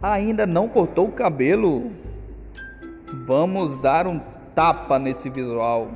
Ainda não cortou o cabelo? Vamos dar um tapa nesse visual.